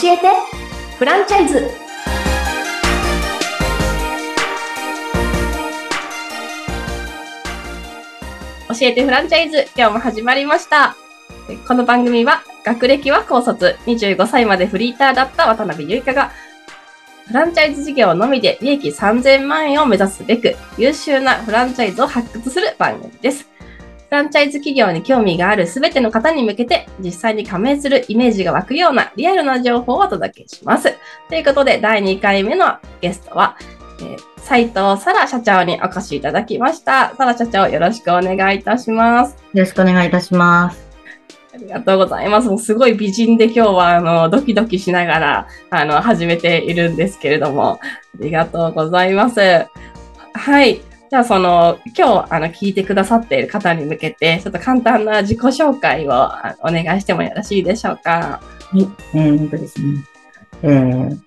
教えて。フランチャイズ。教えてフランチャイズ。今日も始まりました。この番組は学歴は高卒。25歳までフリーターだった渡辺ゆいかがフランチャイズ事業のみで利益3000万円を目指すべく優秀なフランチャイズを発掘する番組です。フランチャイズ企業に興味があるすべての方に向けて実際に加盟するイメージが湧くようなリアルな情報をお届けします。ということで第2回目のゲストは、えー、斉藤沙羅社長にお越しいただきました。沙羅社長よろしくお願いいたします。よろしくお願いいたします。ありがとうございます。もうすごい美人で今日はあのドキドキしながらあの始めているんですけれども、ありがとうございます。はい。じゃあその今日あの聞いてくださっている方に向けてちょっと簡単な自己紹介をあお願いしてもよろしいでしょうか？はい。えー、とですね。えー、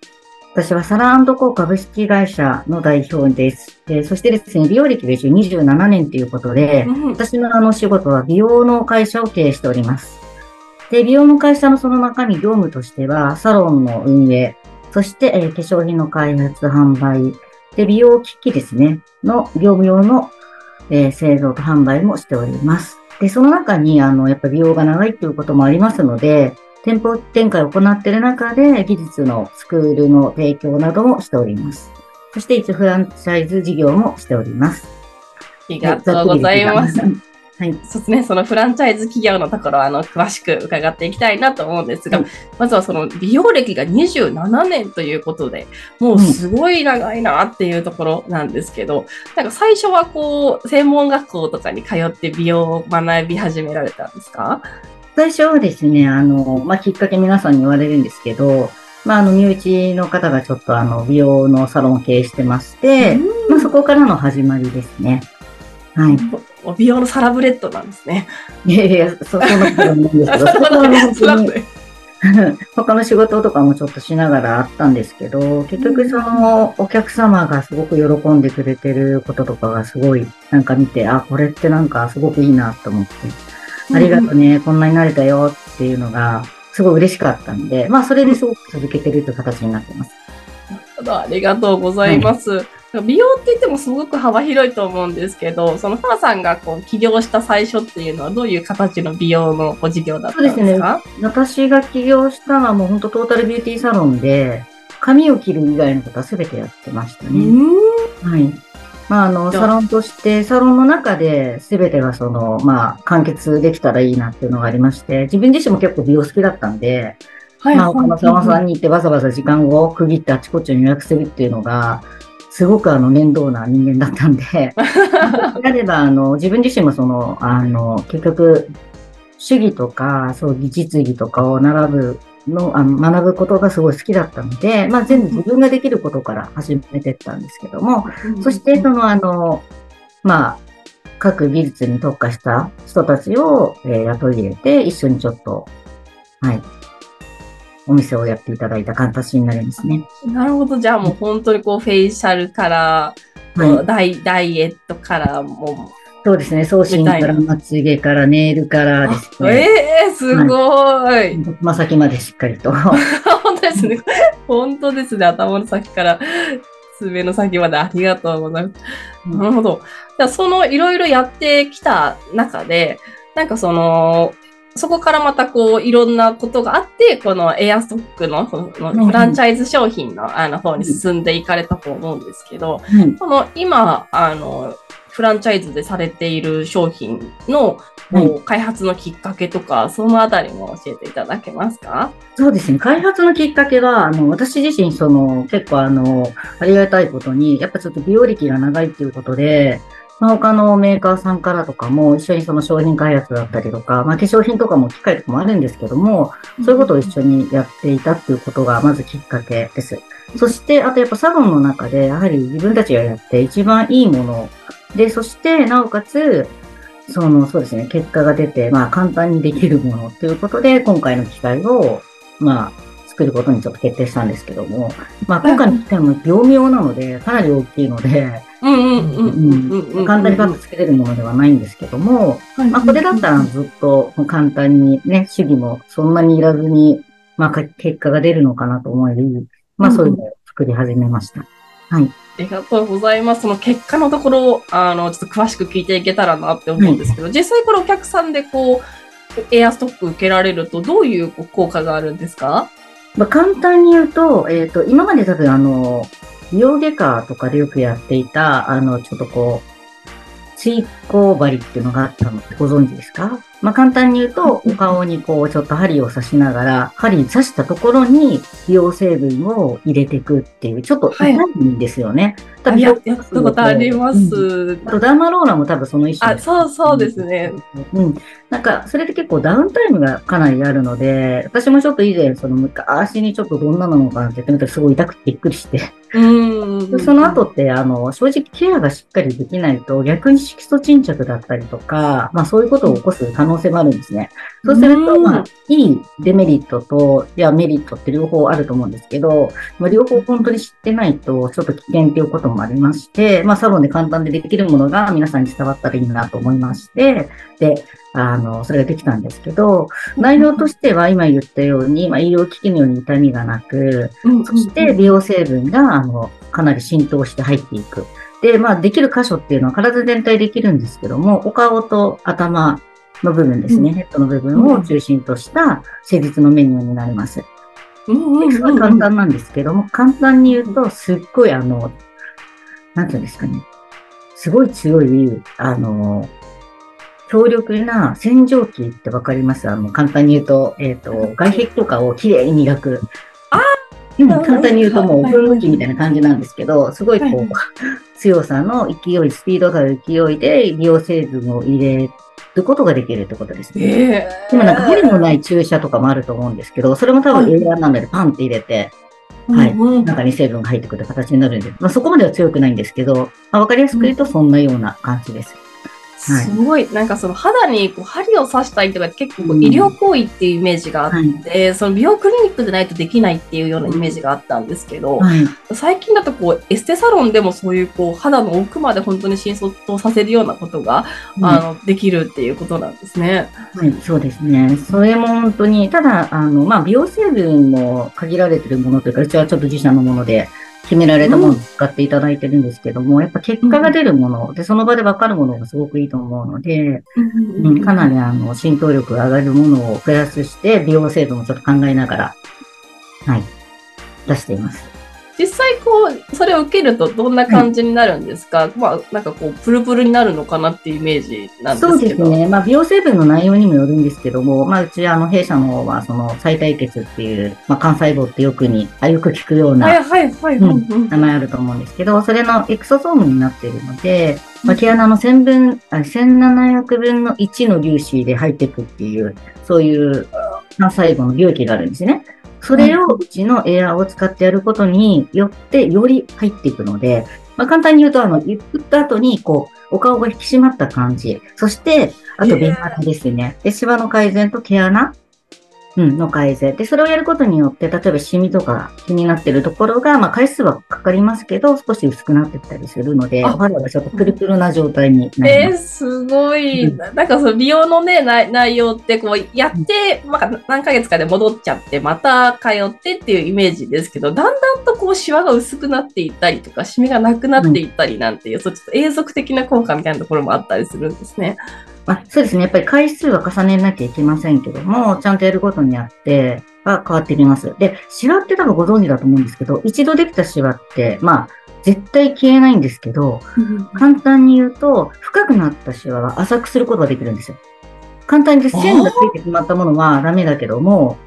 私はサラコー株式会社の代表です。えー、そしてですね、美容歴が一応27年ということで、うん私のあの仕事は美容の会社を経営しております。で、美容の会社のその中身業務としては、サロンの運営、そして、えー化粧品の開発、販売、で、美容機器ですね、の業務用の、えー製造と販売もしております。で、その中に、あの、やっぱり美容が長いということもありますので、店舗展開を行っている中で、技術のスクールの提供などもしております。そして、一応フランチャイズ事業もしております。ありがとうございます。はい。そうですね、そのフランチャイズ企業のところ、あの、詳しく伺っていきたいなと思うんですが、はいまずはその美容歴が27年ということで、もうすごい長いなっていうところなんですけど、なんか最初はこう、専門学校とかに通って美容を学び始められたんですか？最初はですね、あの、まあ、きっかけ皆さんに言われるんですけど、まあ、あの、身内の方がちょっとあの、美容のサロンを経営してまして、まあ、そこからの始まりですね。はい。お美容のサラブレッドなんですね。いやいや、そ、そんなことはないんですけど、そこはあの本当に他の仕事とかもちょっとしながらあったんですけど、結局そのお客様がすごく喜んでくれてることとかがすごいなんか見て、あ、これってなんかすごくいいなと思って、ありがとうね、こんなになれたよっていうのがすごい嬉しかったんで、まあそれですごく続けてるという形になってます。ありがとうございます。美容って言ってもすごく幅広いと思うんですけど、その母さんがこう起業した最初っていうのはどういう形の美容のご事業だったんですそうですか私が起業したのはもう本当トータルビューティーサロンで、髪を切る以外のことは全てやってましたね。うん。はい。まあ、あの、サロンとして、サロンの中で全てがその、まあ、完結できたらいいなっていうのがありまして、自分自身も結構美容好きだったんで、はいまあ、他のサロンさんに行ってわざわざ時間を区切ってあちこちに予約するっていうのが、すごくあの、面倒な人間だったんで、であれば、あの、自分自身もその、あの、結局、主義とか、そう、技術技とかを並ぶの、あの、学ぶことがすごい好きだったので、まあ、全部自分ができることから始めてったんですけども、そして、その、あの、まあ、各技術に特化した人たちを、えー雇い入れて、一緒にちょっと、はい、お店をやっていただいた形になりますね。なるほど。じゃあもう本当にこうフェイシャルから、はい。ダイダイエットからもそうですね。送信から、まつげから、ネイルからですう、ね。ええすごい。つま先までしっかりと。本当ですね。本当ですね。頭の先から爪の先までありがとうございます。うんなるほど。じゃあそのいろいろやってきた中で、なんかその、そこからまたこういろんなことがあって、このエアストックのこのうん。フランチャイズ商品のあの方に進んでいかれたと思うんですけど、はいこの今、あの、フランチャイズでされている商品のはいこう開発のきっかけとか、そのあたりも教えていただけますか？そうですね。開発のきっかけは、あの、私自身、その、結構あの、ありがたいことに、やっぱちょっと美容歴が長いっていうことで、まあ、他のメーカーさんからとかも一緒にその商品開発だったりとか、まあ、化粧品とかも機械とかもあるんですけども、そういうことを一緒にやっていたっていうことがまずきっかけです。そして、あとやっぱサロンの中で、やはり自分たちがやって一番いいもので、そして、なおかつ、その、そうですね、結果が出て、まあ、簡単にできるものということで、今回の機械を、まあ、作ることにちょっと決定したんですけども、まあ、今回の機械も業務用なので、かなり大きいので、うんうんうんうんうんうん。簡単にパッとつけれるものではないんですけども、まあ、これだったらずっと簡単にね、主義もそんなにいらずに、まあ、か結果が出るのかなと思い、まあ、そういうのを作り始めました。はい。ありがとうございます。その結果のところを、あの、ちょっと詳しく聞いていけたらなって思うんですけど、実際これお客さんでこう、エアストック受けられると、どういう効果があるんですかまあ、簡単に言うと、えっ、と、今まで多分あの、美容外科とかでよくやっていた、あの、ちょっとこう、水耕針っていうのがあったのってご存知ですか？まあ、簡単に言うと、お顔にこう、ちょっと針を刺しながら、針刺したところに美容成分を入れていくっていう、ちょっと痛いんですよね。あややったことあります。うダーマローラも多分その一種あ、そうそうですね。うん。なんか、それで結構ダウンタイムがかなりあるので、私もちょっと以前、その昔にちょっとどんなのかなってやってみたらすごい痛くてびっくりして。うん。でその後って、あの、正直ケアがしっかりできないと、逆に色素沈着だったりとか、まあそういうことを起こす可能性もあるんですね。そうすると、うんまあ、いいデメリットと、いや、メリットって両方あると思うんですけど、まあ、両方本当に知ってないと、ちょっと危険っていうこともありまして、まあ、サロンで簡単でできるものが皆さんに伝わったらいいなと思いまして、で、あの、それができたんですけど、内容としては今言ったように、まあ、医療機器のように痛みがなく、うんそして美容成分が、あの、かなり浸透して入っていく。で、まあ、できる箇所っていうのは体全体できるんですけども、お顔と頭の部分ですね、うんヘッドの部分を中心とした施術のメニューになります。うんうんですごい簡単なんですけども、簡単に言うと、すっごいあの、なんていうんですかね、すごい強い、あの、強力な洗浄機ってわかります？あの、簡単に言うと、えっ、と、外壁とかをきれいに磨く。あうん簡単に言うともう、はい。噴霧器みたいな感じなんですけど、すごいこう、はい。強さの勢い、スピードがある勢いで美容成分を入れることができるってことですね。ええ今なんか針のない注射とかもあると思うんですけど、それも多分はい。エアーなのでパンって入れて、はいうんうん中に成分が入ってくる形になるんで、まあ、そこまでは強くないんですけど、まあ、かりやすく言うとそんなような感じです。はいすごい、なんかその肌にこう針を刺したりとか結構医療行為っていうイメージがあっはい。て、その美容クリニックでないとできないっていうようなイメージがあったんですけど、はい。最近だとこうエステサロンでもそういうこう肌の奥まで本当に浸透させるようなことが、あのできるっていうことなんですね。はい、そうですね。それも本当に、ただ、あの、まあ、美容成分も限られてるものというか、うちはちょっと自社のもので決められたものを使っていただいてるんですけども、やっぱ結果が出るもの、で、その場でわかるものがすごくいいと思うので、うん、かなりあの、浸透力が上がるものをプラスして、美容成分をちょっと考えながら、はい、出しています。実際こうそれを受けるとどんな感じになるんですか、まあなんかこうプルプルになるのかなっていうイメージなんですけど。そうですね。まあ、美容成分の内容にもよるんですけども、まあ、うち、あの、弊社の方は、その、再体血っていう、まあ、幹細胞ってよくに、あよく聞くような、はいはいはい。うんうんうん名前あると思うんですけど、それのエクソソームになっているので、まあ、毛穴の1000分、あ1700分の1の粒子で入っていくっていう、そういう幹細胞の領域があるんですね。それをうちのエアーを使ってやることによって、より入っていくので、まあ、簡単に言うと、あの、打った後に、こう、お顔が引き締まった感じ。そして、あと、へー便肌ですね。で、シワの改善と毛穴うん、の改善。で、それをやることによって、例えばシミとか気になってるところが、まあ回数はかかりますけど、少し薄くなってったりするので、あお肌がちょっとプルプルな状態になりえー、ます。すごい。うんなんかその美容のね、内内容ってこうやって、まあ、何ヶ月かで戻っちゃって、また通ってっていうイメージですけど、だんだんとこうシワが薄くなっていったりとか、シミがなくなっていったりなんていう、そうちょっと永続的な効果みたいなところもあったりするんですね。まあ、そうですね。やっぱり回数は重ねなきゃいけませんけども、ちゃんとやることによって、は変わってきます。で、シワって多分ご存知だと思うんですけど、一度できたシワって、まあ、絶対消えないんですけど、簡単に言うと、深くなったシワは浅くすることができるんですよ。簡単に言うと線がついてしまったものはダメだけども、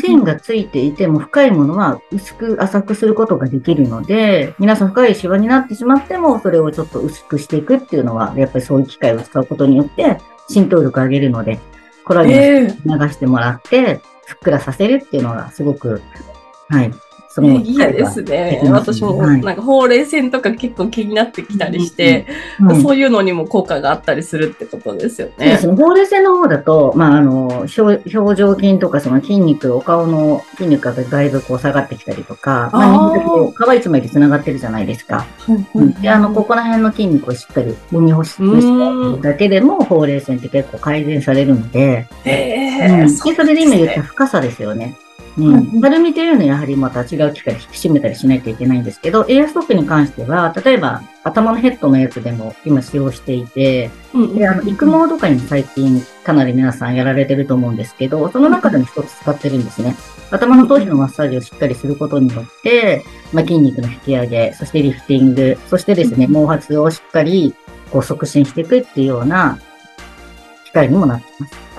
線がついていても深いものは薄く浅くすることができるので、皆さん深いシワになってしまっても、それをちょっと薄くしていくっていうのは、やっぱりそういう機械を使うことによって浸透力を上げるので、コラーゲン流してもらって、ふっくらさせるっていうのがすごく、はい、そのいいですね。私もはい。なんかほうれい線とか結構気になってきたりして、はいそういうのにも効果があったりするってことですよね。ね。ほうれい線の方だと、まあ、あの、表表情筋とかその筋肉、お顔の筋肉がだいぶこう下がってきたりとか、まあ、あー。人間こう皮一枚で繋がってるじゃないですか。うんで、あの、ここら辺の筋肉をしっかり揉みほしてだけでも、ほうれい線って結構改善されるので、えうん、でーそうそれで今言った深さですよね。うん。丸みというのはやはりまた違う機械で引き締めたりしないといけないんですけど、エアストックに関しては、例えば頭のヘッドのやつでも今使用していて、うんで、あの、育毛とかにも最近かなり皆さんやられてると思うんですけど、その中でも一つ使ってるんですね。頭の頭皮のマッサージをしっかりすることによって、まあ、筋肉の引き上げ、そしてリフティング、そしてですね、毛髪をしっかりこう促進していくっていうような機会にもなってます。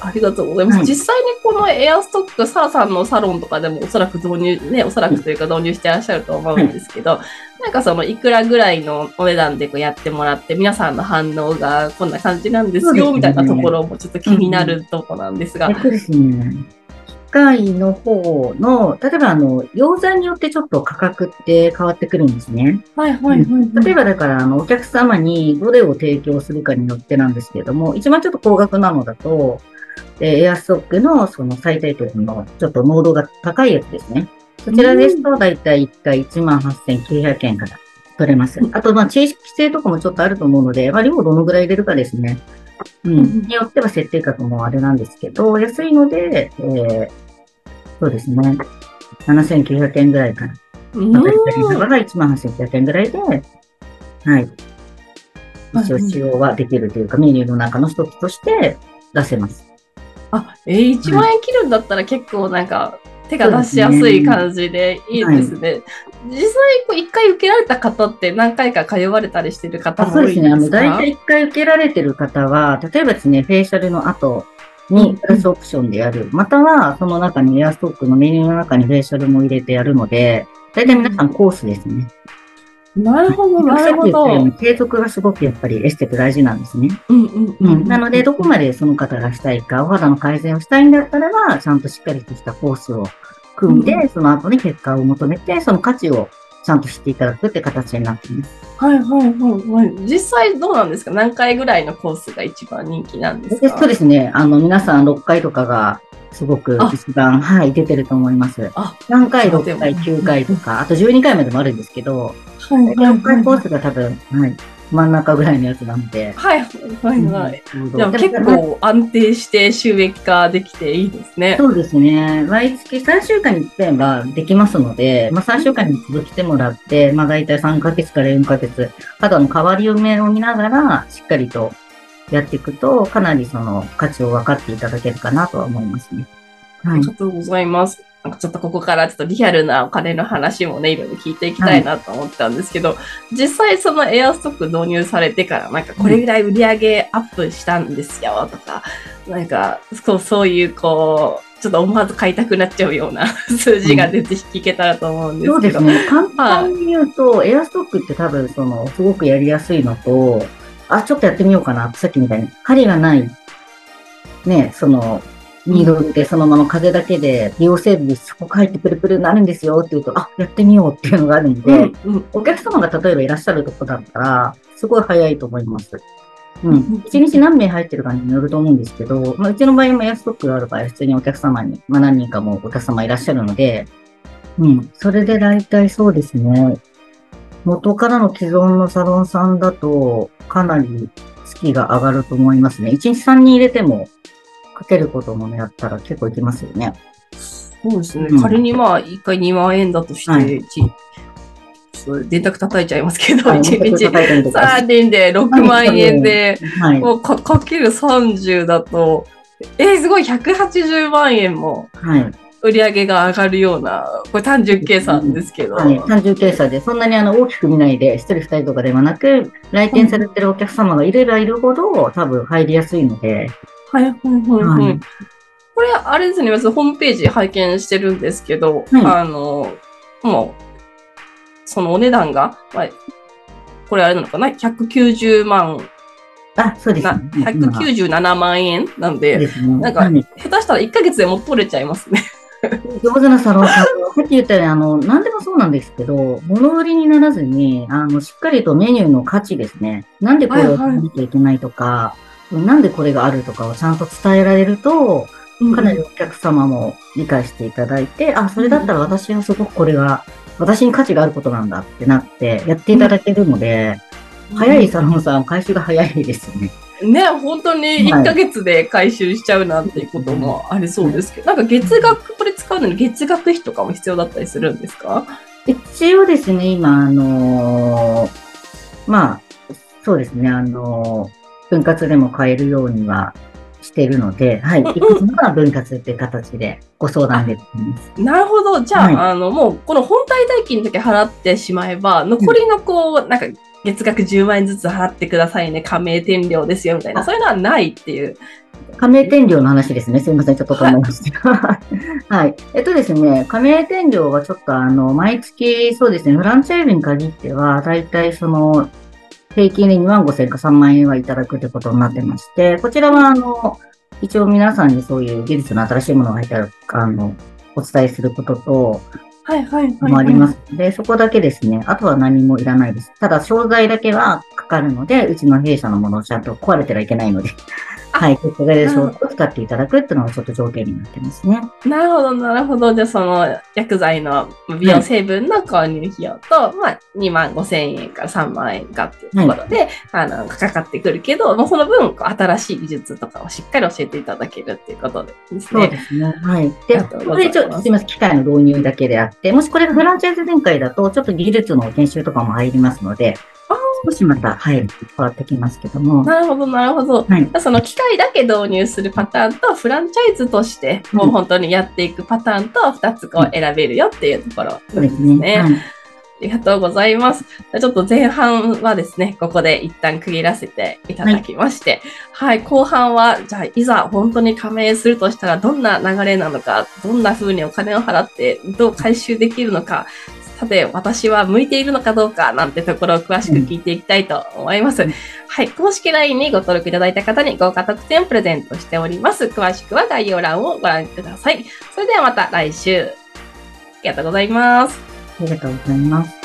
ありがとうございます。はい。実際にこのエアストック、サラさんのサロンとかでもおそらく導入、ね、おそらくというか導入してらっしゃると思うんですけど、なんかそのいくらぐらいのお値段でこうやってもらって、皆さんの反応がこんな感じなんですよ、みたいなところもちょっと気になるとこなんですが。えっとですね、機械の方の、例えばあの、溶剤によってちょっと価格って変わってくるんですね。はいはいはい。例えばだから、あの、お客様にどれを提供するかによってなんですけれども、一番ちょっと高額なのだと、えーエアストックのその最低点のちょっと濃度が高いやつですね。そちらですと、だいたい1回18,900円から取れます。あと、まあ、地域規制とかもちょっとあると思うので、まあ、量をどのぐらい入れるかですね。うん。うんによっては設定額もあれなんですけど、安いので、えーそうですね。7,900円ぐらいからうんまた左側が1万8900円ぐらいで、はい。一応使用はできるというか、メニューの中の一つとして出せます。あ、えー、1万円切るんだったら結構なんか手が出しやすい感じでいいですね。実際こう一回受けられた方って何回か通われたりしてる方あもそうですね。あの、多いんですか大体一回受けられてる方は、例えばですね、フェイシャルの後にプラスオプションでやる。または、その中にエアストックのメニューの中にフェイシャルも入れてやるので、大体皆さんコースですね。なるほど、なるほど。に継続がすごくやっぱりエステって大事なんですね。うんうんうん、なので、どこまでその方がしたいか、お肌の改善をしたいんだったらば、ちゃんとしっかりとしたコースを組んで、うその後に結果を求めて、その価値をちゃんと知っていただくって形になっています。はいはいはいはい。実際どうなんですか？何回ぐらいのコースが一番人気なんですでかそうですね。あの、皆さん6回とかが、すごくあ一番、はい、出てると思います。あ、3回、6そうでも回、9回とか、あと12回までもあるんですけど、はいはい6回コースが多分、はい、真ん中ぐらいのやつなので。はいはいはい。うんじゃあ結構安定して収益化できていいですね。そうですね。毎月3週間に1回はできますので、まあ、3週間に一度来てもらって、まあ、大体3ヶ月から4ヶ月、肌の変わりを目を見ながら、しっかりとやっていくと、かなりその価値を分かっていただけるかなとは思いますね。はいあり。がとうございます。なんかちょっとここからちょっとリアルなお金の話もね、いろいろ聞いていきたいなと思ったんですけど、実際そのエアストック導入されてから、なんかこれぐらい売り上げアップしたんですよとか、なんかそうそういうこう、ちょっと思わず買いたくなっちゃうような数字が出て聞けたらと思うんですけど。そうですね。簡単に言うと、エアストックって多分、その、すごくやりやすいのと、あ、ちょっとやってみようかな。さっきみたいに、針がない、ね、その、ニードルでそのまま風だけで美容成分そこ入ってプルプルになるんですよって言うと、あ、やってみようっていうのがあるんで、うんうんお客様が例えばいらっしゃるとこだったら、すごい早いと思います。ううんん。一日何名入ってるかによると思うんですけど、まあ、うちの場合もエアストックがある場合、普通にお客様に、まあ何人かもお客様いらっしゃるので、うん。それで大体そうですね。元からの既存のサロンさんだと、かなり月が上がると思いますね。1日3人入れても、かけることもね、やったら結構いきますよね。そうですね。うん仮にまあ、1回2万円だとして、はい電卓叩いちゃいますけど、はい1日叩いてみてください3人で6万円で、はい。もうかかける30だと、えーすごい180万円もはい。売り上げが上がるような、これ単純計算ですけど。はい、単純計算で、そんなにあの大きく見ないで、一人二人とかではなく、来店されてるお客様がいればいるほど、多分入りやすいので、はい、はい、はい、ははいい。これ、あれですね、まずホームページ拝見してるんですけど、はいあの、もう、そのお値段が、まあ、これあれなのかな ?190 万、あ、そうですなね。197万円なんで、ですね。なんかはい下手したら1ヶ月でもう取れちゃいますね。上手なサロンさんは、さっき言ったように、あの、何でもそうなんですけど、物売りにならずに、あの、しっかりとメニューの価値ですね。なんでこれをしなきゃいけないとか、なんでこれがあるとかをちゃんと伝えられると、かなりお客様も理解していただいて、あ、それだったら私はすごくこれが、私に価値があることなんだってなって、やっていただけるので、早いサロンさん、回収が早いですよね。ね、本当に1ヶ月で回収しちゃうなんていうこともありそうですけど、なんか月額これ使うのに月額費とかも必要だったりするんですか？一応ですね、今、あのーまあ、そうですね、あのー分割でも買えるようにはしてるので、はい、いくつもが分割っていう形でご相談できます。なるほど。じゃあ、はいあの、もう、この本体代金だけ払ってしまえば、残りのこう、なんか、月額10万円ずつ払ってくださいね、加盟店料ですよ、みたいな、あそういうのはないっていう。加盟店料の話ですね。すみません。ちょっと考えました。はい。えっとですね、加盟店料はちょっとあの、毎月、そうですね、フランチャイズに限っては、だいたいその、平均で2万5千か3万円はいただくということになってまして、こちらはあの、一応皆さんにそういう技術の新しいものが入ったら、あの、お伝えすることと、はいはいはい、もありますので、そこだけですね。あとは何もいらないです。ただ、商材だけはかかるので、うちの弊社のものをちゃんと壊れてはいけないので、あはい、そこで商材を使っていただくっていうのがちょっと条件になってますね。なるほど、なるほど。じゃあ、その薬剤の美容成分の購入費用と、まあ、2万5千円から3万円かっていうところで、あの、かかってくるけど、もうその分、新しい技術とかをしっかり教えていただけるっていうことですそうね。ですね。はい。あで、これちょっと、すみません、機械の導入だけであって、もしこれがフランチャイズ展開だと、ちょっと技術の研修とかも入りますので、少しまた、はい、変わってきますけども。なるほど、なるほど。はい。その機械だけ導入するパターンと、フランチャイズとして、もう本当にやっていくパターンと、2つこう選べるよっていうところそうですね。はい。ありがとうございます。ちょっと前半はですね、ここで一旦区切らせていただきまして、はい、後半は、じゃあ、いざ本当に加盟するとしたら、どんな流れなのか、どんな風にお金を払って、どう回収できるのか、さて、私は向いているのかどうか、なんてところを詳しく聞いていきたいと思います。うんはい、公式 LINE にご登録いただいた方に豪華特典をプレゼントしております。詳しくは概要欄をご覧ください。それではまた来週。ありがとうございます。ありがとうございます。